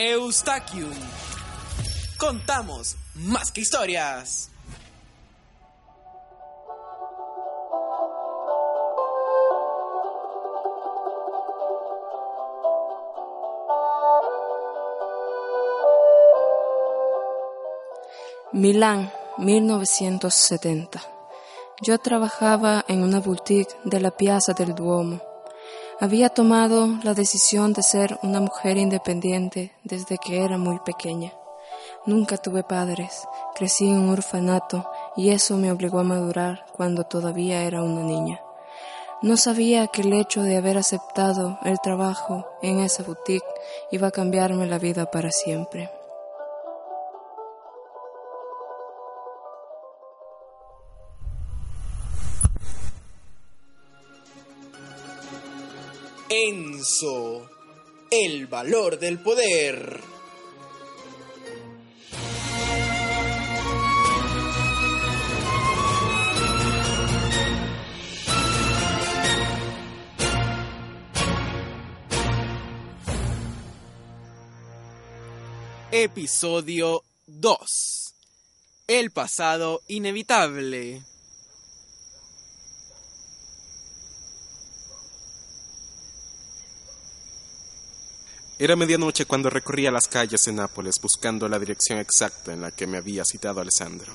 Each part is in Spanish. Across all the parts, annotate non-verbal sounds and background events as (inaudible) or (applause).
Eustachium. Contamos más que historias. Milán, 1970. Yo trabajaba en una boutique de la Piazza del Duomo. Había tomado la decisión de ser una mujer independiente desde que era muy pequeña. Nunca tuve padres, crecí en un orfanato y eso me obligó a madurar cuando todavía era una niña. No sabía que el hecho de haber aceptado el trabajo en esa boutique iba a cambiarme la vida para siempre. Enzo. El valor del poder. Episodio 2. El pasado inevitable. Era medianoche cuando recorría las calles de Nápoles buscando la dirección exacta en la que me había citado Alessandro.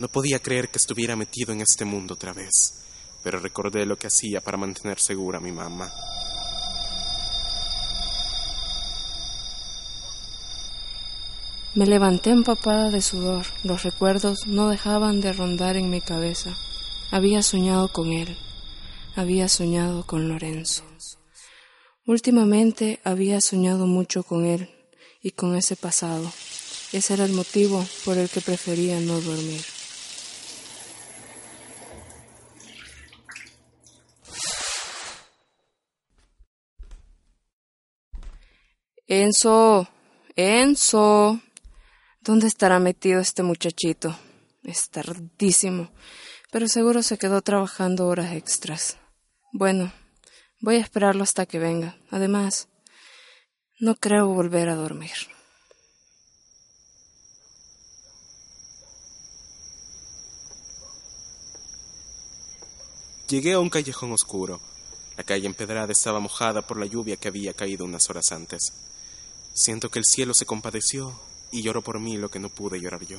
No podía creer que estuviera metido en este mundo otra vez, pero recordé lo que hacía para mantener segura a mi mamá. Me levanté empapada de sudor. Los recuerdos no dejaban de rondar en mi cabeza. Había soñado con él. Había soñado con Lorenzo. Últimamente había soñado mucho con él y con ese pasado. Ese era el motivo por el que prefería no dormir. Enzo, Enzo, ¿dónde estará metido este muchachito? Es tardísimo, pero seguro se quedó trabajando horas extras. Bueno, voy a esperarlo hasta que venga. Además, no creo volver a dormir. Llegué a un callejón oscuro. La calle empedrada estaba mojada por la lluvia que había caído unas horas antes. Siento que el cielo se compadeció y lloró por mí lo que no pude llorar yo.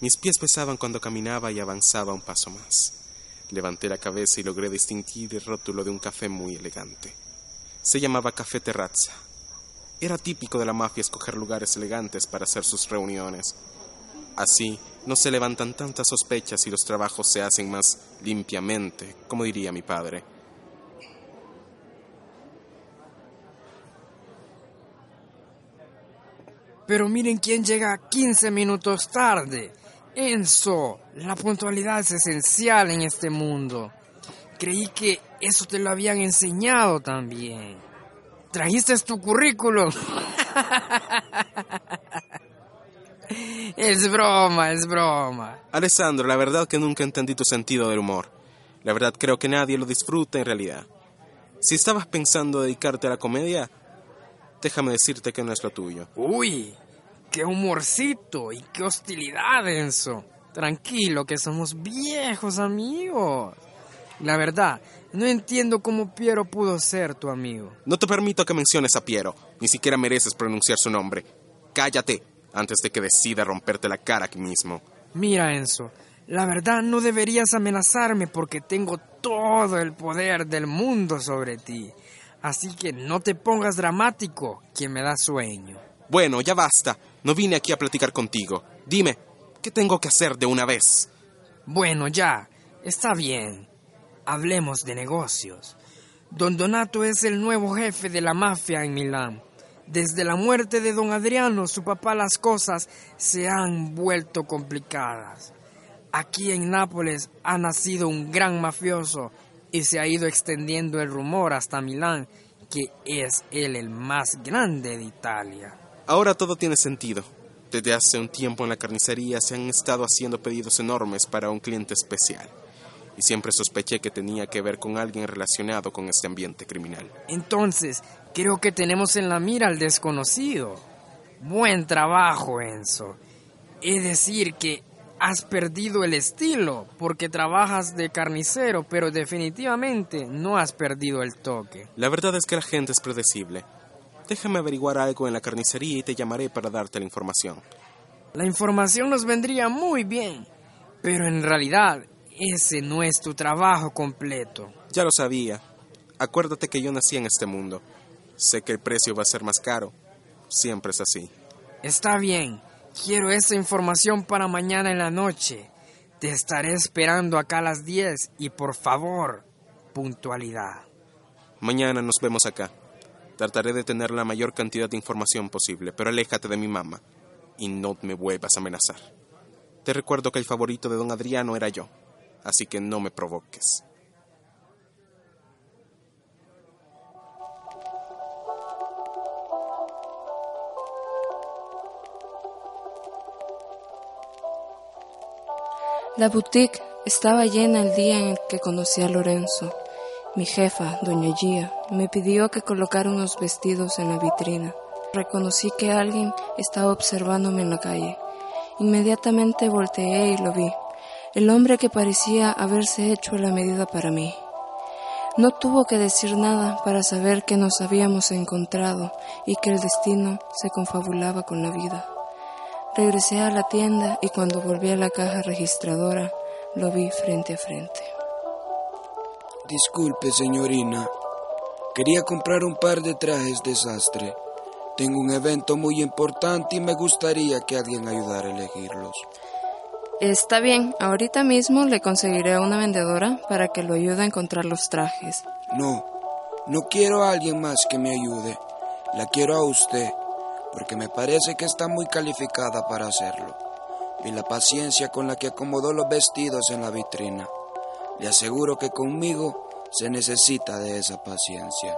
Mis pies pesaban cuando caminaba y avanzaba un paso más. Levanté la cabeza y logré distinguir el rótulo de un café muy elegante. Se llamaba Café Terrazza. Era típico de la mafia escoger lugares elegantes para hacer sus reuniones. Así no se levantan tantas sospechas y los trabajos se hacen más limpiamente, como diría mi padre. Pero miren quién llega 15 minutos tarde. Enzo, la puntualidad es esencial en este mundo. Creí que eso te lo habían enseñado también. ¿Trajiste tu currículum? (laughs) es broma, es broma. Alessandro, la verdad que nunca entendí tu sentido del humor. La verdad creo que nadie lo disfruta en realidad. Si estabas pensando dedicarte a la comedia, déjame decirte que no es lo tuyo. Uy, qué humorcito y qué hostilidad, Enzo. Tranquilo, que somos viejos amigos. La verdad, no entiendo cómo Piero pudo ser tu amigo. No te permito que menciones a Piero. Ni siquiera mereces pronunciar su nombre. Cállate antes de que decida romperte la cara aquí mismo. Mira, Enzo, la verdad no deberías amenazarme porque tengo todo el poder del mundo sobre ti. Así que no te pongas dramático, que me da sueño. Bueno, ya basta. No vine aquí a platicar contigo. Dime, ¿qué tengo que hacer de una vez? Bueno, ya, está bien. Hablemos de negocios. Don Donato es el nuevo jefe de la mafia en Milán. Desde la muerte de don Adriano, su papá, las cosas se han vuelto complicadas. Aquí en Nápoles ha nacido un gran mafioso y se ha ido extendiendo el rumor hasta Milán, que es él el más grande de Italia. Ahora todo tiene sentido. Desde hace un tiempo en la carnicería se han estado haciendo pedidos enormes para un cliente especial. Y siempre sospeché que tenía que ver con alguien relacionado con este ambiente criminal. Entonces, creo que tenemos en la mira al desconocido. Buen trabajo, Enzo. Es decir, que has perdido el estilo porque trabajas de carnicero, pero definitivamente no has perdido el toque. La verdad es que la gente es predecible. Déjame averiguar algo en la carnicería y te llamaré para darte la información. La información nos vendría muy bien, pero en realidad ese no es tu trabajo completo. Ya lo sabía. Acuérdate que yo nací en este mundo. Sé que el precio va a ser más caro. Siempre es así. Está bien. Quiero esa información para mañana en la noche. Te estaré esperando acá a las 10 y por favor, puntualidad. Mañana nos vemos acá. Trataré de tener la mayor cantidad de información posible, pero aléjate de mi mamá y no me vuelvas a amenazar. Te recuerdo que el favorito de don Adriano era yo así que no me provoques. La boutique estaba llena el día en que conocí a Lorenzo. Mi jefa, doña Gia, me pidió que colocara unos vestidos en la vitrina. Reconocí que alguien estaba observándome en la calle. Inmediatamente volteé y lo vi el hombre que parecía haberse hecho la medida para mí. No tuvo que decir nada para saber que nos habíamos encontrado y que el destino se confabulaba con la vida. Regresé a la tienda y cuando volví a la caja registradora lo vi frente a frente. Disculpe, señorina. Quería comprar un par de trajes de sastre. Tengo un evento muy importante y me gustaría que alguien ayudara a elegirlos. Está bien, ahorita mismo le conseguiré a una vendedora para que lo ayude a encontrar los trajes. No, no quiero a alguien más que me ayude. La quiero a usted, porque me parece que está muy calificada para hacerlo. Y la paciencia con la que acomodó los vestidos en la vitrina. Le aseguro que conmigo se necesita de esa paciencia.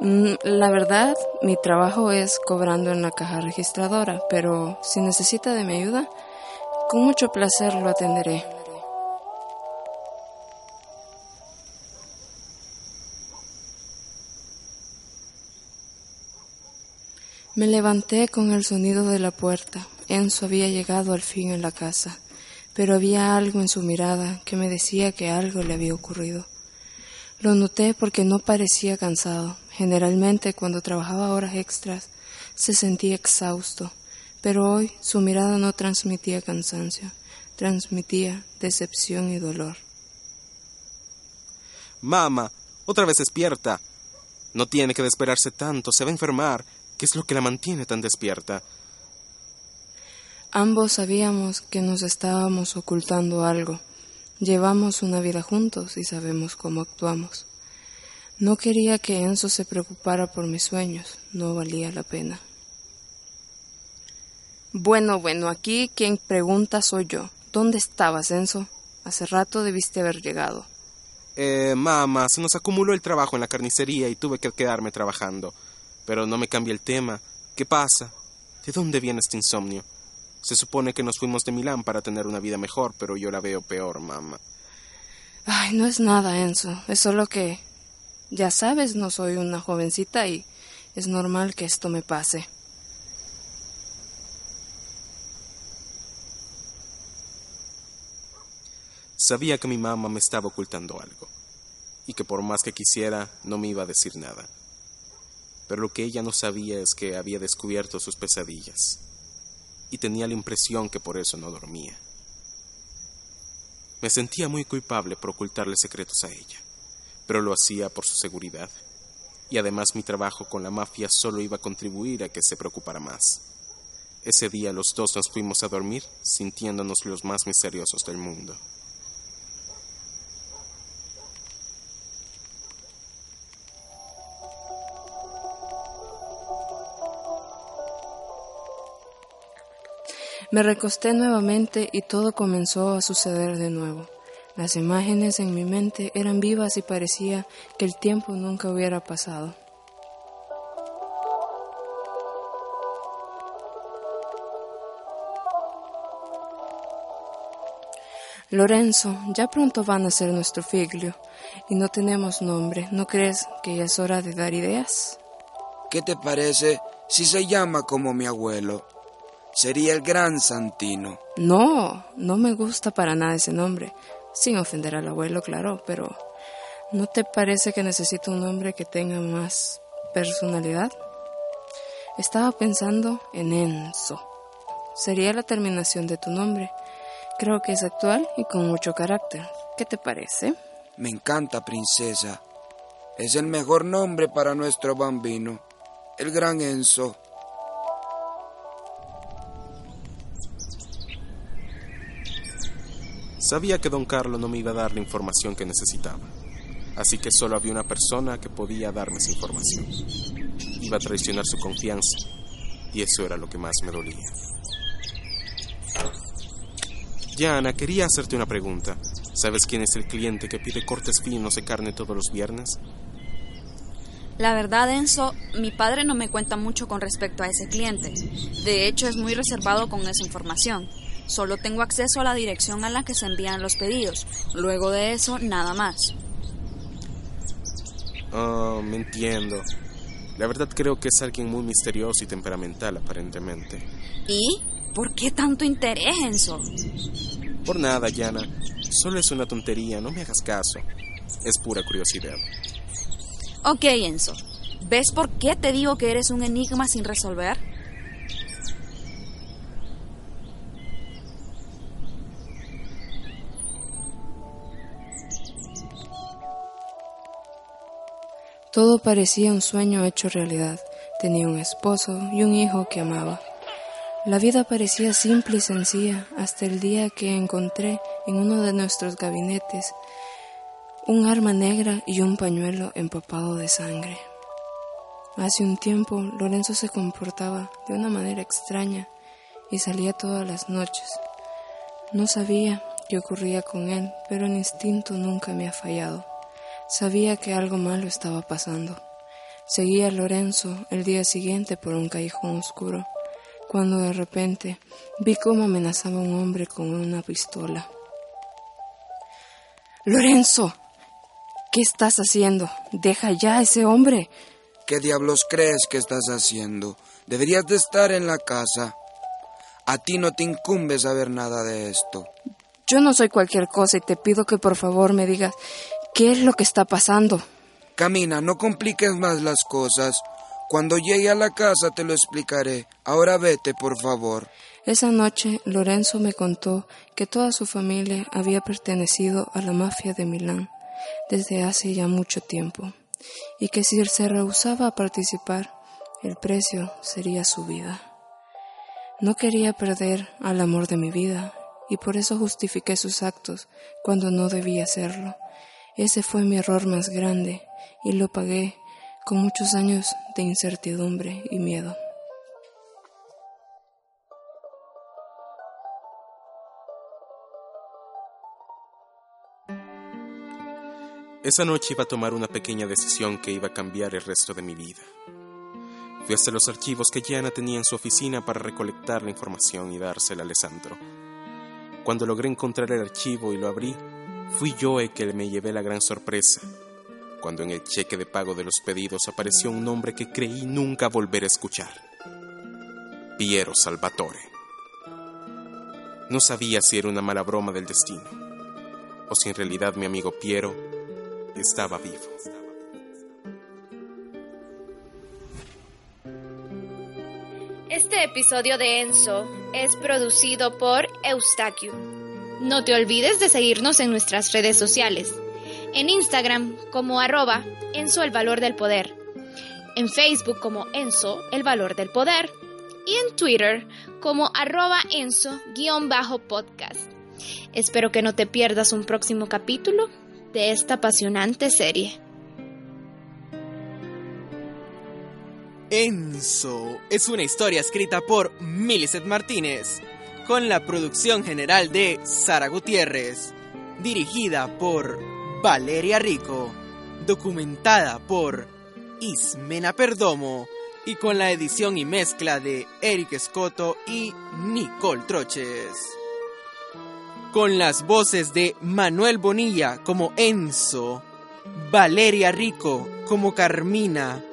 Mm, la verdad, mi trabajo es cobrando en la caja registradora, pero si necesita de mi ayuda, con mucho placer lo atenderé. Me levanté con el sonido de la puerta. Enzo había llegado al fin en la casa, pero había algo en su mirada que me decía que algo le había ocurrido. Lo noté porque no parecía cansado. Generalmente cuando trabajaba horas extras se sentía exhausto pero hoy su mirada no transmitía cansancio, transmitía decepción y dolor. Mamá, otra vez despierta. No tiene que desesperarse tanto, se va a enfermar. ¿Qué es lo que la mantiene tan despierta? Ambos sabíamos que nos estábamos ocultando algo. Llevamos una vida juntos y sabemos cómo actuamos. No quería que Enzo se preocupara por mis sueños, no valía la pena. Bueno, bueno, aquí quien pregunta soy yo. ¿Dónde estabas, Enzo? Hace rato debiste haber llegado. Eh, mamá, se nos acumuló el trabajo en la carnicería y tuve que quedarme trabajando. Pero no me cambia el tema. ¿Qué pasa? ¿De dónde viene este insomnio? Se supone que nos fuimos de Milán para tener una vida mejor, pero yo la veo peor, mamá. Ay, no es nada, Enzo. Es solo que... Ya sabes, no soy una jovencita y es normal que esto me pase. Sabía que mi mamá me estaba ocultando algo, y que por más que quisiera no me iba a decir nada. Pero lo que ella no sabía es que había descubierto sus pesadillas, y tenía la impresión que por eso no dormía. Me sentía muy culpable por ocultarle secretos a ella, pero lo hacía por su seguridad, y además mi trabajo con la mafia solo iba a contribuir a que se preocupara más. Ese día los dos nos fuimos a dormir sintiéndonos los más misteriosos del mundo. Me recosté nuevamente y todo comenzó a suceder de nuevo. Las imágenes en mi mente eran vivas y parecía que el tiempo nunca hubiera pasado. Lorenzo, ya pronto van a ser nuestro figlio y no tenemos nombre. ¿No crees que ya es hora de dar ideas? ¿Qué te parece si se llama como mi abuelo? Sería el gran Santino. No, no me gusta para nada ese nombre. Sin ofender al abuelo, claro, pero ¿no te parece que necesito un nombre que tenga más personalidad? Estaba pensando en Enzo. Sería la terminación de tu nombre. Creo que es actual y con mucho carácter. ¿Qué te parece? Me encanta, princesa. Es el mejor nombre para nuestro bambino, el gran Enzo. Sabía que don Carlos no me iba a dar la información que necesitaba, así que solo había una persona que podía darme esa información. Iba a traicionar su confianza, y eso era lo que más me dolía. Ya, Ana, quería hacerte una pregunta. ¿Sabes quién es el cliente que pide cortes finos de carne todos los viernes? La verdad, Enzo, mi padre no me cuenta mucho con respecto a ese cliente. De hecho, es muy reservado con esa información. Solo tengo acceso a la dirección a la que se envían los pedidos. Luego de eso, nada más. Ah, me entiendo. La verdad creo que es alguien muy misterioso y temperamental, aparentemente. ¿Y? ¿Por qué tanto interés, Enzo? Por nada, Yana. Solo es una tontería, no me hagas caso. Es pura curiosidad. Ok, Enzo. ¿Ves por qué te digo que eres un enigma sin resolver? Todo parecía un sueño hecho realidad. Tenía un esposo y un hijo que amaba. La vida parecía simple y sencilla hasta el día que encontré en uno de nuestros gabinetes un arma negra y un pañuelo empapado de sangre. Hace un tiempo Lorenzo se comportaba de una manera extraña y salía todas las noches. No sabía qué ocurría con él, pero el instinto nunca me ha fallado. Sabía que algo malo estaba pasando. Seguía a Lorenzo el día siguiente por un callejón oscuro cuando de repente vi cómo amenazaba a un hombre con una pistola. Lorenzo, ¿qué estás haciendo? Deja ya a ese hombre. ¿Qué diablos crees que estás haciendo? Deberías de estar en la casa. A ti no te incumbe saber nada de esto. Yo no soy cualquier cosa y te pido que por favor me digas qué es lo que está pasando. Camina, no compliques más las cosas. Cuando llegue a la casa te lo explicaré. Ahora vete, por favor. Esa noche Lorenzo me contó que toda su familia había pertenecido a la mafia de Milán desde hace ya mucho tiempo y que si se rehusaba a participar, el precio sería su vida. No quería perder al amor de mi vida y por eso justifiqué sus actos cuando no debía hacerlo. Ese fue mi error más grande y lo pagué con muchos años de incertidumbre y miedo. Esa noche iba a tomar una pequeña decisión que iba a cambiar el resto de mi vida. Fui hasta los archivos que Yana tenía en su oficina para recolectar la información y dársela a Alessandro. Cuando logré encontrar el archivo y lo abrí, fui yo el que me llevé la gran sorpresa cuando en el cheque de pago de los pedidos apareció un nombre que creí nunca volver a escuchar. Piero Salvatore. No sabía si era una mala broma del destino, o si en realidad mi amigo Piero estaba vivo. Este episodio de Enzo es producido por Eustaquio. No te olvides de seguirnos en nuestras redes sociales en Instagram como arroba Enzo el valor del poder, en Facebook como Enzo el valor del poder y en Twitter como arroba Enzo guion bajo podcast. Espero que no te pierdas un próximo capítulo de esta apasionante serie. Enzo es una historia escrita por Millicent Martínez, con la producción general de Sara Gutiérrez, dirigida por Valeria Rico, documentada por Ismena Perdomo y con la edición y mezcla de Eric Escoto y Nicole Troches. Con las voces de Manuel Bonilla como Enzo, Valeria Rico como Carmina,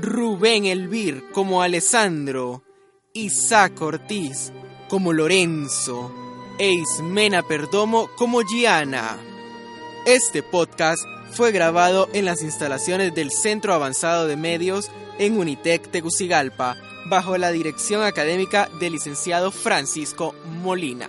Rubén Elvir como Alessandro, Isaac Ortiz como Lorenzo e Ismena Perdomo como Gianna. Este podcast fue grabado en las instalaciones del Centro Avanzado de Medios en Unitec Tegucigalpa, bajo la dirección académica del licenciado Francisco Molina.